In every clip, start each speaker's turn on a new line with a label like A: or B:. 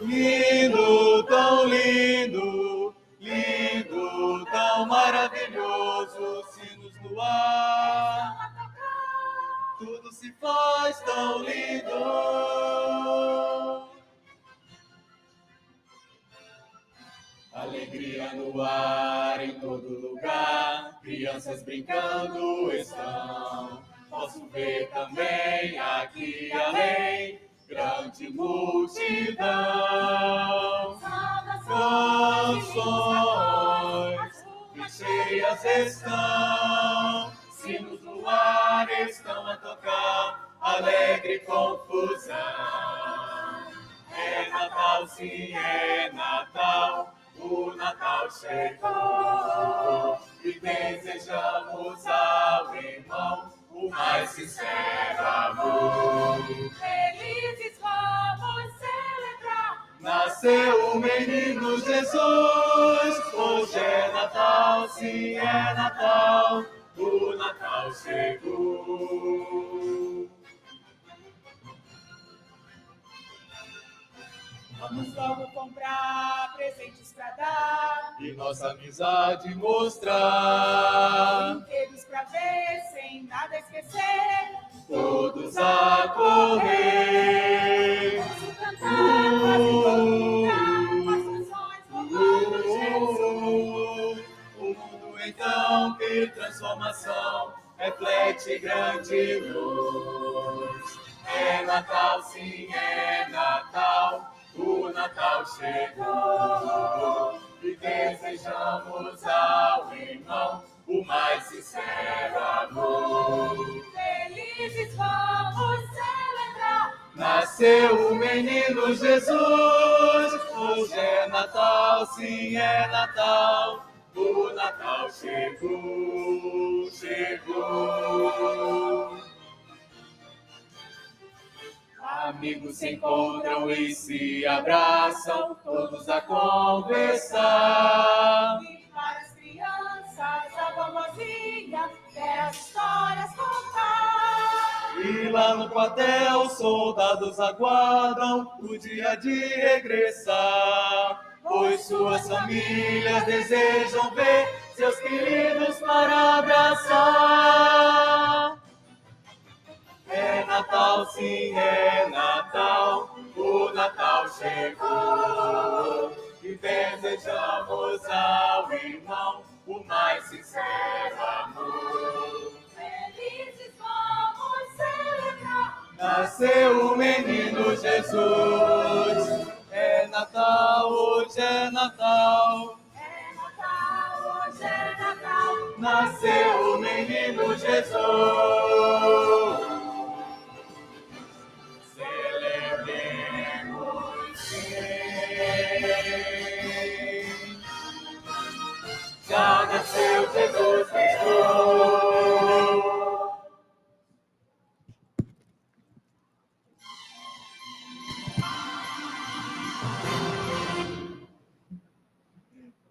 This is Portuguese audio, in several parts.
A: Lindo, tão lindo, lindo, tão maravilhoso, sinos no ar. Tudo se faz tão lindo. Alegria no ar em todo lugar, crianças brincando estão. Posso ver também aqui além, grande multidão. Canções que cheias estão, sinos no ar estão a tocar, alegre confusão. É Natal, sim, é Natal o Natal chegou e desejamos ao irmão o mais sincero amor. Nasceu o menino Jesus, hoje é Natal, sim é Natal, o Natal chegou.
B: Vamos logo comprar presentes pra dar.
A: E nossa amizade mostrar.
B: Brinquedos pra ver, sem nada esquecer.
A: Todos a correr.
B: Jesus.
A: O mundo então que transformação reflete grande luz. É Natal, sim, é Natal o Natal chegou e desejamos ao irmão o mais sincero amor.
B: Felizes celebrar.
A: Nasceu o menino Jesus, hoje é Natal, sim é Natal. O Natal chegou, chegou. Amigos se encontram e se abraçam, todos a conversar.
B: E para as crianças, a vovozinha quer as histórias contar.
A: E lá no quartel, soldados aguardam o dia de regressar. Pois suas famílias desejam ver seus queridos para abraçar. É Natal, sim, é Natal, o Natal chegou. E desejamos ao irmão o mais sincero Nasceu o menino Jesus. É Natal, hoje é Natal.
B: É Natal, hoje é Natal.
A: Nasceu o menino Jesus. Celebremos bem. Já nasceu Jesus Cristo.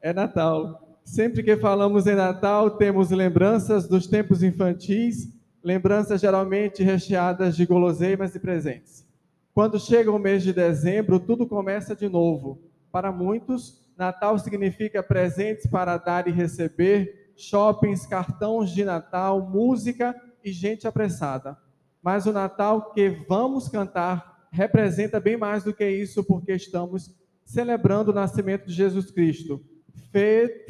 C: É Natal. Sempre que falamos em Natal, temos lembranças dos tempos infantis, lembranças geralmente recheadas de guloseimas e presentes. Quando chega o mês de dezembro, tudo começa de novo. Para muitos, Natal significa presentes para dar e receber, shoppings, cartões de Natal, música e gente apressada. Mas o Natal que vamos cantar representa bem mais do que isso, porque estamos celebrando o nascimento de Jesus Cristo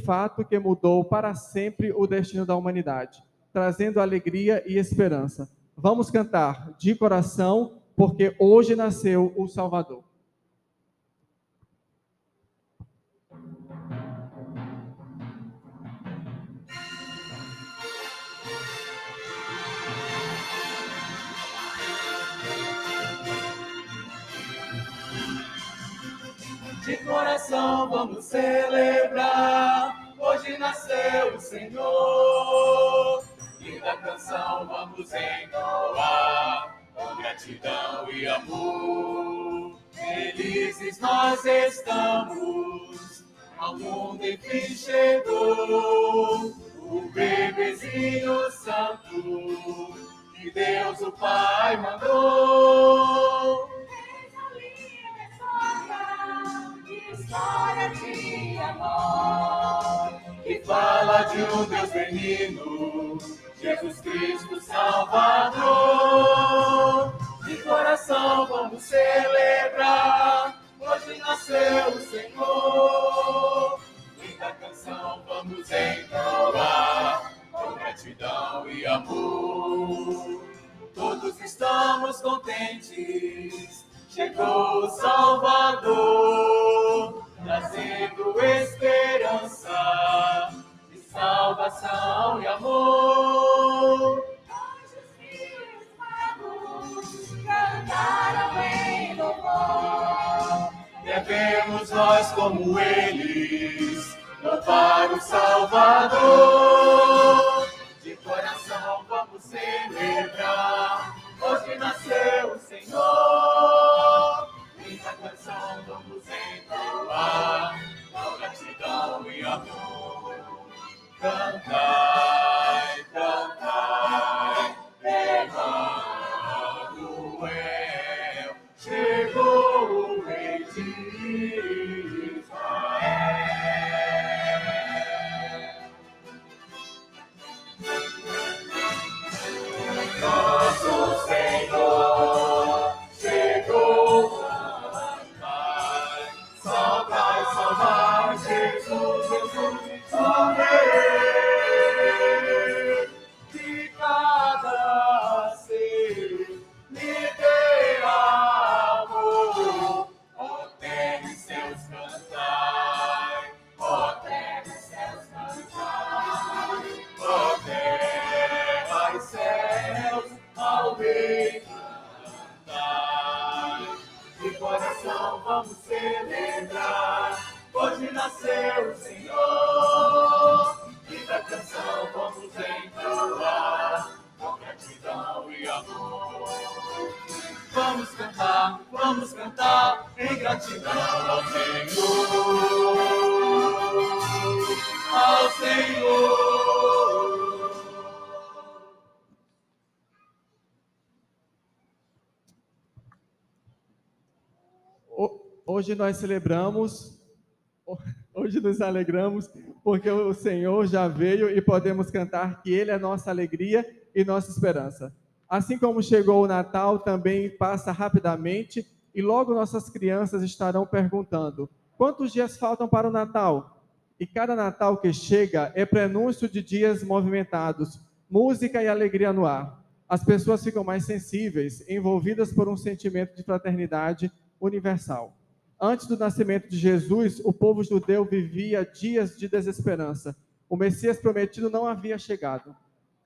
C: fato que mudou para sempre o destino da humanidade, trazendo alegria e esperança. Vamos cantar de coração, porque hoje nasceu o Salvador.
A: De coração vamos celebrar, hoje nasceu o Senhor. Linda canção vamos entoar, com gratidão e amor. Felizes nós estamos, ao mundo enfim chegou. O bebezinho santo, que Deus o Pai mandou.
B: história de amor que fala
A: de um Deus benigno, Jesus Cristo Salvador. De coração vamos celebrar, hoje nasceu o Senhor. Linda canção vamos entoar com gratidão e amor. Todos estamos contentes, chegou o Salvador esperança de salvação e amor.
B: Anjos e magos cantaram em louvor.
A: Devemos nós, como eles, louvar o Salvador. Senhor.
C: Ho- Hoje nós celebramos, hoje nos alegramos, porque o Senhor já veio e podemos cantar que Ele é nossa alegria e nossa esperança. Assim como chegou o Natal, também passa rapidamente e logo nossas crianças estarão perguntando: quantos dias faltam para o Natal? E cada Natal que chega é prenúncio de dias movimentados, música e alegria no ar. As pessoas ficam mais sensíveis, envolvidas por um sentimento de fraternidade universal. Antes do nascimento de Jesus, o povo judeu vivia dias de desesperança. O Messias prometido não havia chegado.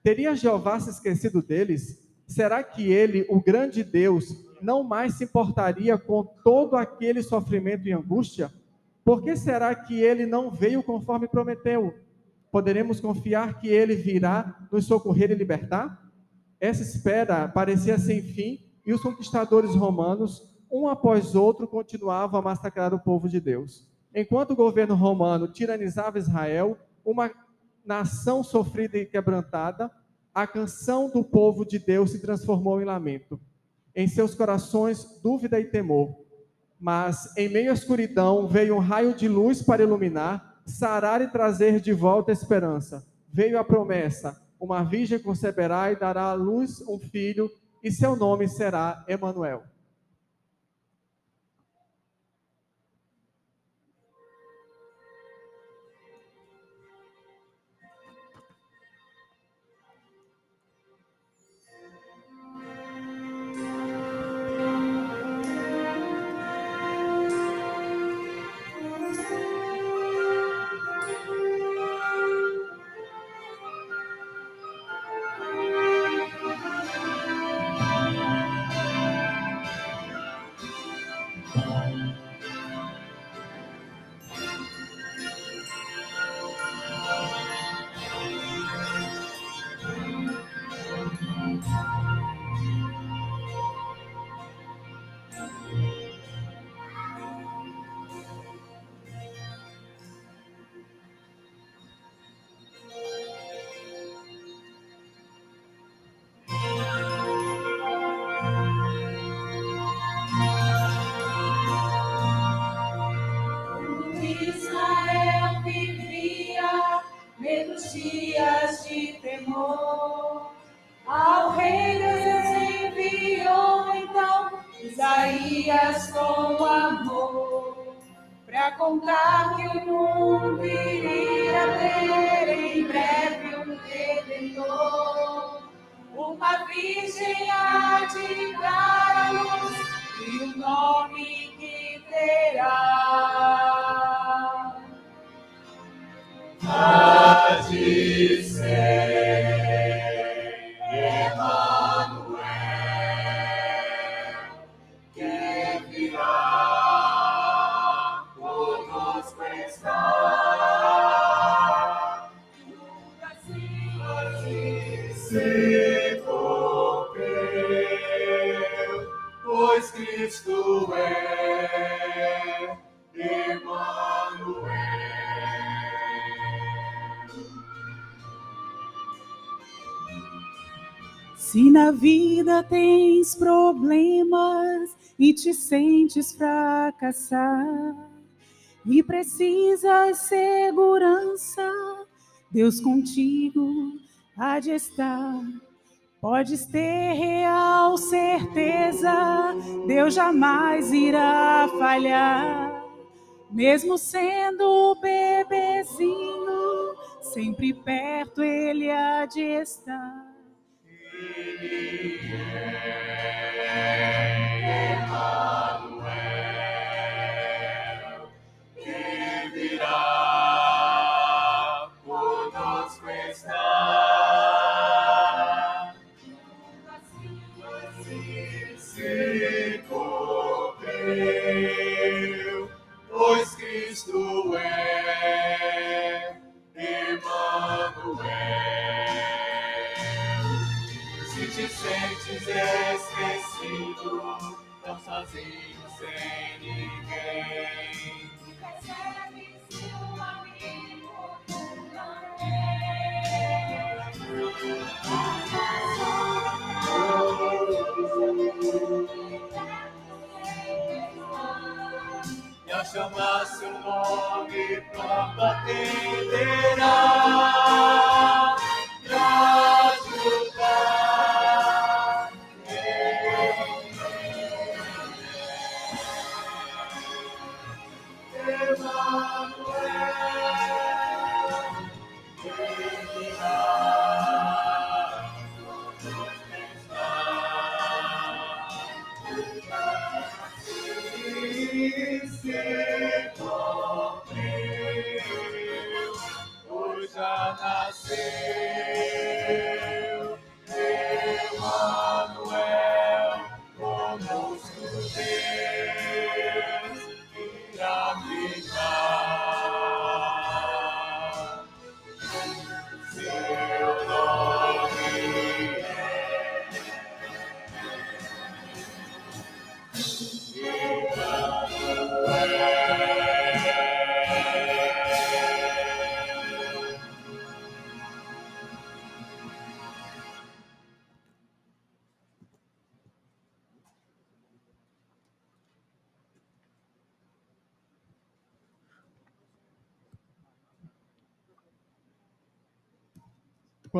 C: Teria Jeová se esquecido deles? Será que ele, o grande Deus, não mais se importaria com todo aquele sofrimento e angústia? Por que será que ele não veio conforme prometeu? Poderemos confiar que ele virá nos socorrer e libertar? Essa espera parecia sem fim e os conquistadores romanos, um após outro, continuavam a massacrar o povo de Deus. Enquanto o governo romano tiranizava Israel, uma nação sofrida e quebrantada, a canção do povo de Deus se transformou em lamento. Em seus corações, dúvida e temor. Mas, em meio à escuridão, veio um raio de luz para iluminar, sarar e trazer de volta a esperança. Veio a promessa: uma virgem conceberá e dará à luz um filho, e seu nome será Emanuel.
D: Contar que o mundo iria ter em breve um redentor. Uma virgem há de dar a luz e o nome que terá.
B: Há de Se
E: na vida tens problemas e te sentes fracassar e precisas segurança, Deus contigo há de estar. Podes ter real certeza, Deus jamais irá falhar. Mesmo sendo bebezinho, sempre perto Ele há de estar.
B: Sem ninguém.
D: Percebe-se um amigo
B: E ao chamar seu nome, pronto atenderá. Nasceu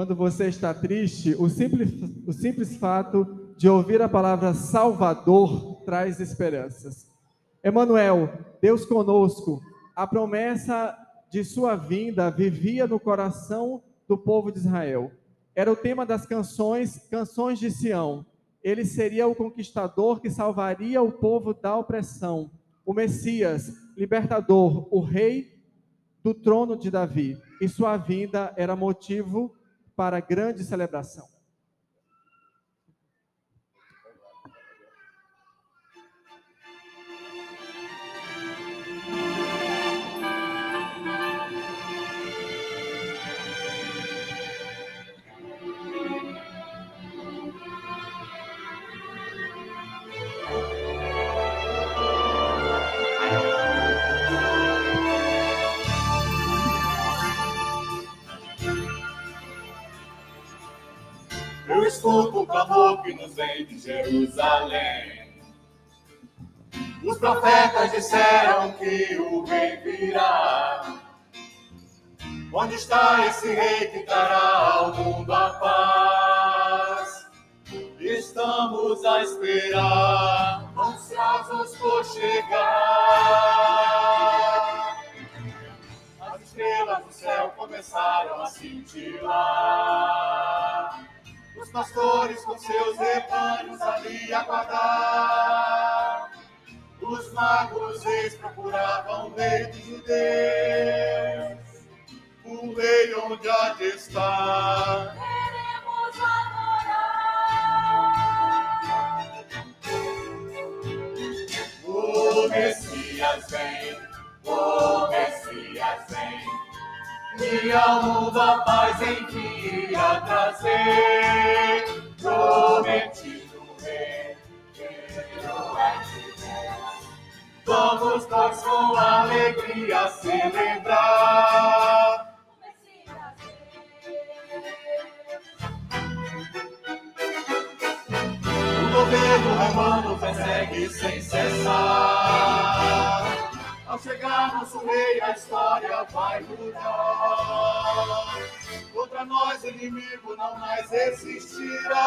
C: Quando você está triste, o simples, o simples fato de ouvir a palavra Salvador traz esperanças. Emanuel, Deus conosco, a promessa de sua vinda vivia no coração do povo de Israel. Era o tema das canções, canções de Sião. Ele seria o conquistador que salvaria o povo da opressão, o Messias, libertador, o rei do trono de Davi. E sua vinda era motivo para grande celebração.
B: Eu escuto o clamor que nos vem de Jerusalém. Os profetas disseram que o rei virá. Onde está esse rei que trará ao mundo a paz? Estamos a esperar, ansiosos por chegar. As estrelas do céu começaram a cintilar. Os pastores com seus rebanhos ali aguardar. Os magos eles procuravam o rei dos judeus o rei onde há de estar.
F: Queremos adorar.
B: O Messias vem, o Messias vem, e mundo a paz enfim irá trazer. Prometido rei, filho é. Vamos, pois, com alegria celebrar.
F: O
B: governo romano persegue sem cessar. Ao chegar nosso rei, a história vai mudar. Contra nós, inimigo não mais existirá.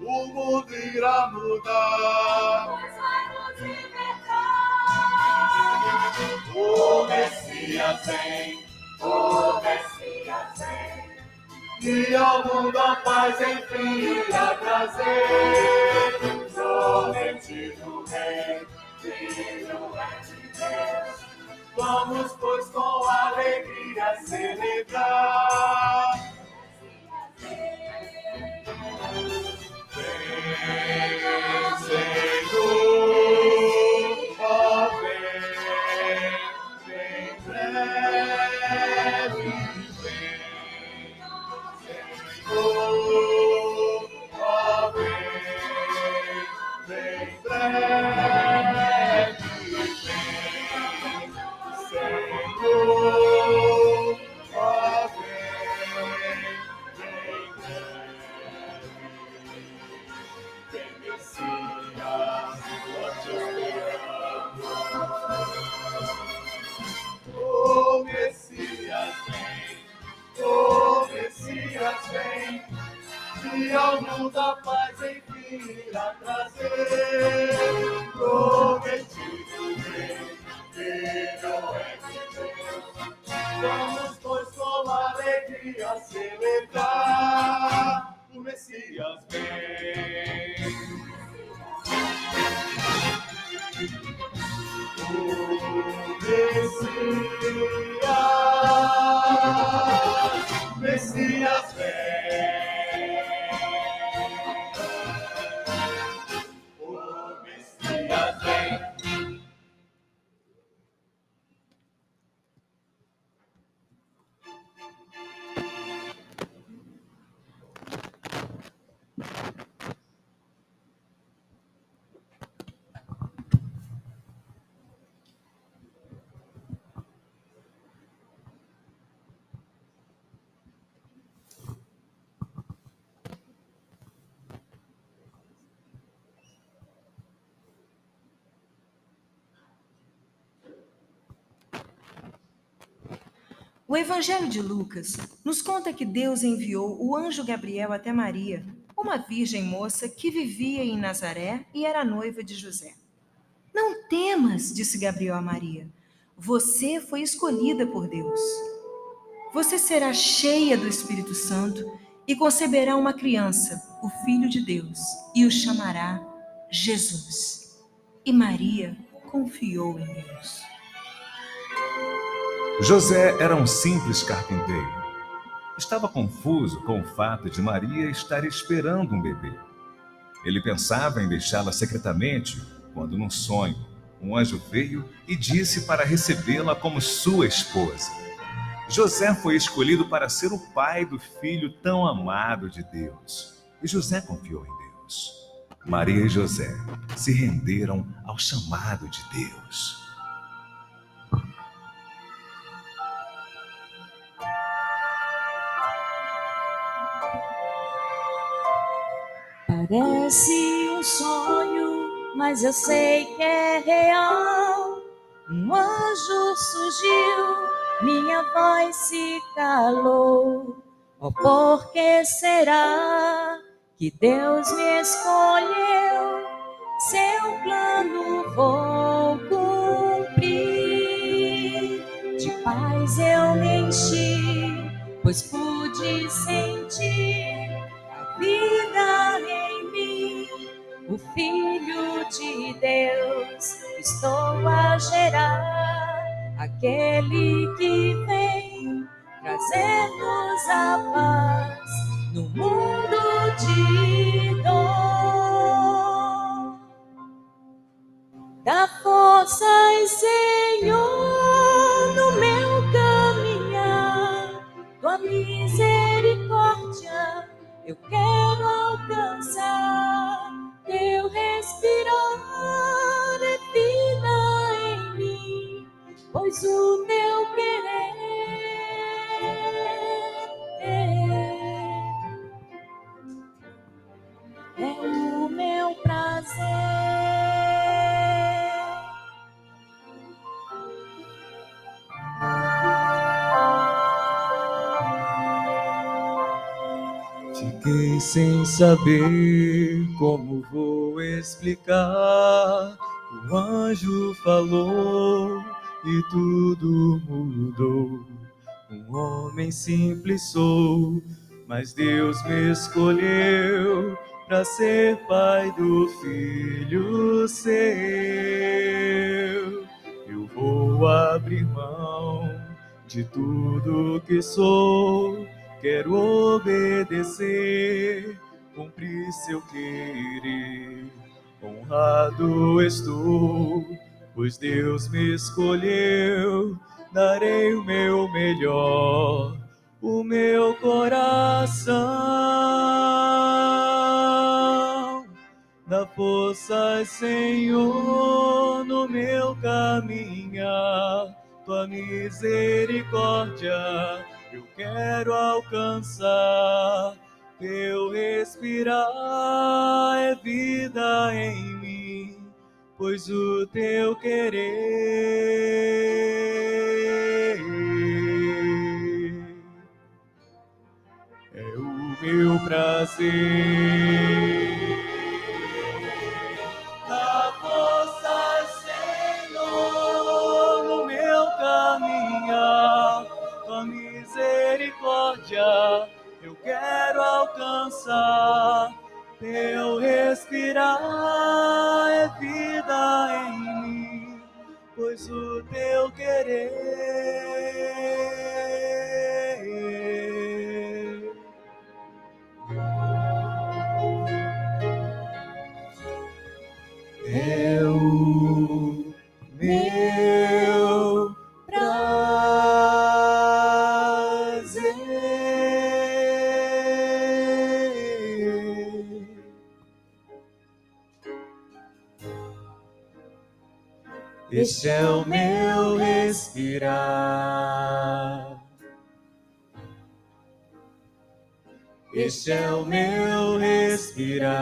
B: O mundo irá mudar.
F: pois vai nos libertar.
B: O Messias vem, o Messias vem. E ao mundo a paz enfim irá trazer. Filho é de Deus. Vamos, pois, com alegria celebrar. Vem, vem, e ao mundo a paz enfim irá trazer. Prometido vem, filho é de. Vamos, pois, com alegria celebrar. O Messias vem. O
G: Evangelho de Lucas nos conta que Deus enviou o anjo Gabriel até Maria, uma virgem moça que vivia em Nazaré e era noiva de José. Não temas, disse Gabriel a Maria. Você foi escolhida por Deus. Você será cheia do Espírito Santo e conceberá uma criança, o Filho de Deus, e o chamará Jesus. E Maria confiou em Deus.
H: José era um simples carpinteiro. Estava confuso com o fato de Maria estar esperando um bebê. Ele pensava em deixá-la secretamente quando, num sonho, um anjo veio e disse para recebê-la como sua esposa. José foi escolhido para ser o pai do filho tão amado de Deus. E José confiou em Deus. Maria e José se renderam ao chamado de Deus.
I: Mas eu sei que é real. Um anjo surgiu minha voz se calou. Oh, por que será que Deus me escolheu? Seu plano vou cumprir. De paz eu me enchi, pois pude sentir a vida. O Filho de Deus estou a gerar, aquele que vem trazer-nos a paz no mundo de dor. Dá forças, Senhor, no meu caminhar, tua misericórdia eu quero alcançar. Teu respirar é vida em mim, pois o meu querer
A: Fiquei sem saber como vou explicar. O anjo falou e tudo mudou. Um homem simples sou, mas Deus me escolheu para ser pai do filho seu. Eu vou abrir mão de tudo que sou Quero obedecer, cumprir seu querer. Honrado estou, pois Deus me escolheu. Darei o meu melhor, o meu coração. Dá força, Senhor, no meu caminhar. Tua misericórdia eu quero alcançar. Teu respirar é vida em mim, pois o teu querer é o meu prazer. Misericórdia eu quero alcançar. Teu respirar é vida em mim, pois o teu querer é o meu Este é o meu respirar. Este é o meu respirar.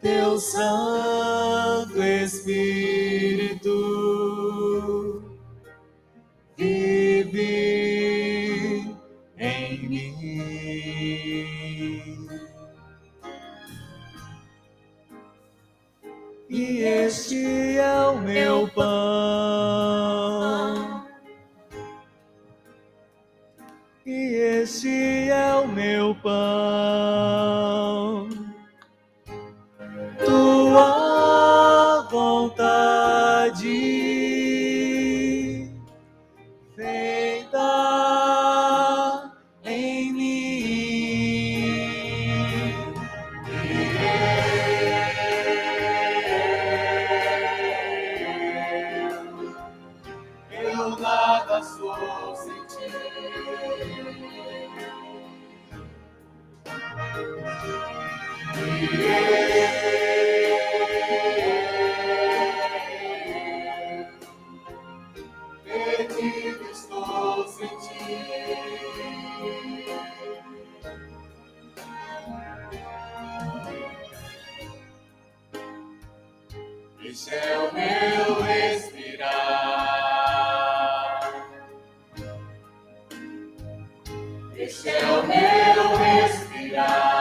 A: Teu Santo o Este é o meu respirar.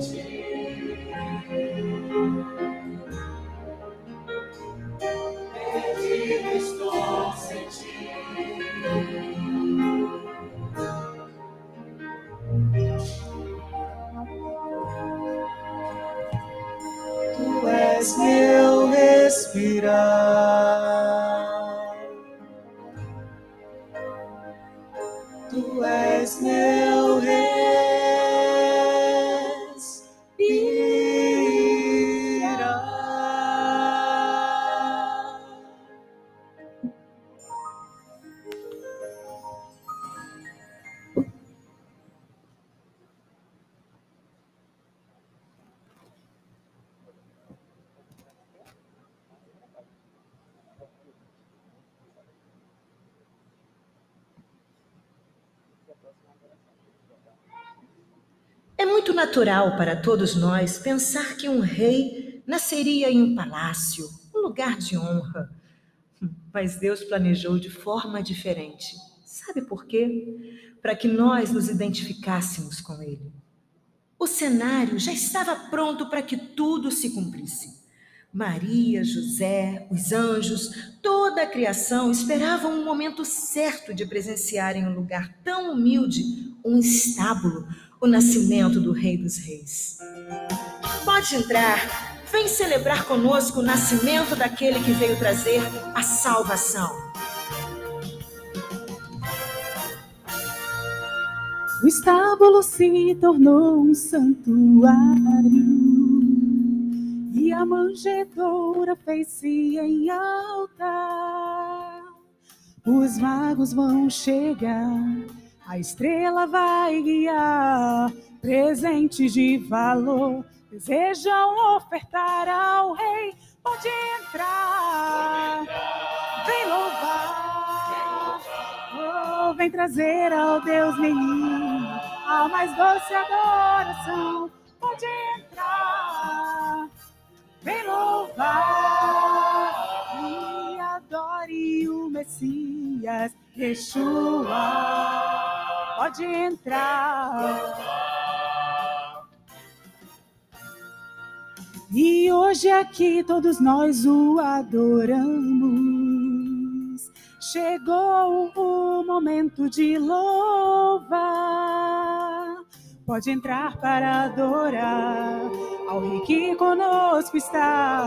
I: Sou sem ti.
G: É muito natural para todos nós pensar que um rei nasceria em um palácio, um lugar de honra. Mas Deus planejou de forma diferente. Sabe por quê? Para que nós nos identificássemos com Ele. O cenário já estava pronto para que tudo se cumprisse. Maria, José, os anjos, toda a criação esperavam um momento certo de presenciar em um lugar tão humilde, um estábulo, o nascimento do Rei dos Reis. Pode entrar, vem celebrar conosco o nascimento daquele que veio trazer a salvação.
E: O estábulo se tornou um santuário e a manjedoura fez-se em altar. Os magos vão chegar, a estrela vai guiar, presentes de valor desejam ofertar ao rei. Pode entrar, vem louvar. Oh, vem trazer ao Deus menino a mais doce adoração. Pode entrar, vem louvar e adore o Messias, Yeshua. Pode entrar. E hoje aqui todos nós o adoramos. Chegou o momento de louvar. Pode entrar para adorar ao rei que conosco está.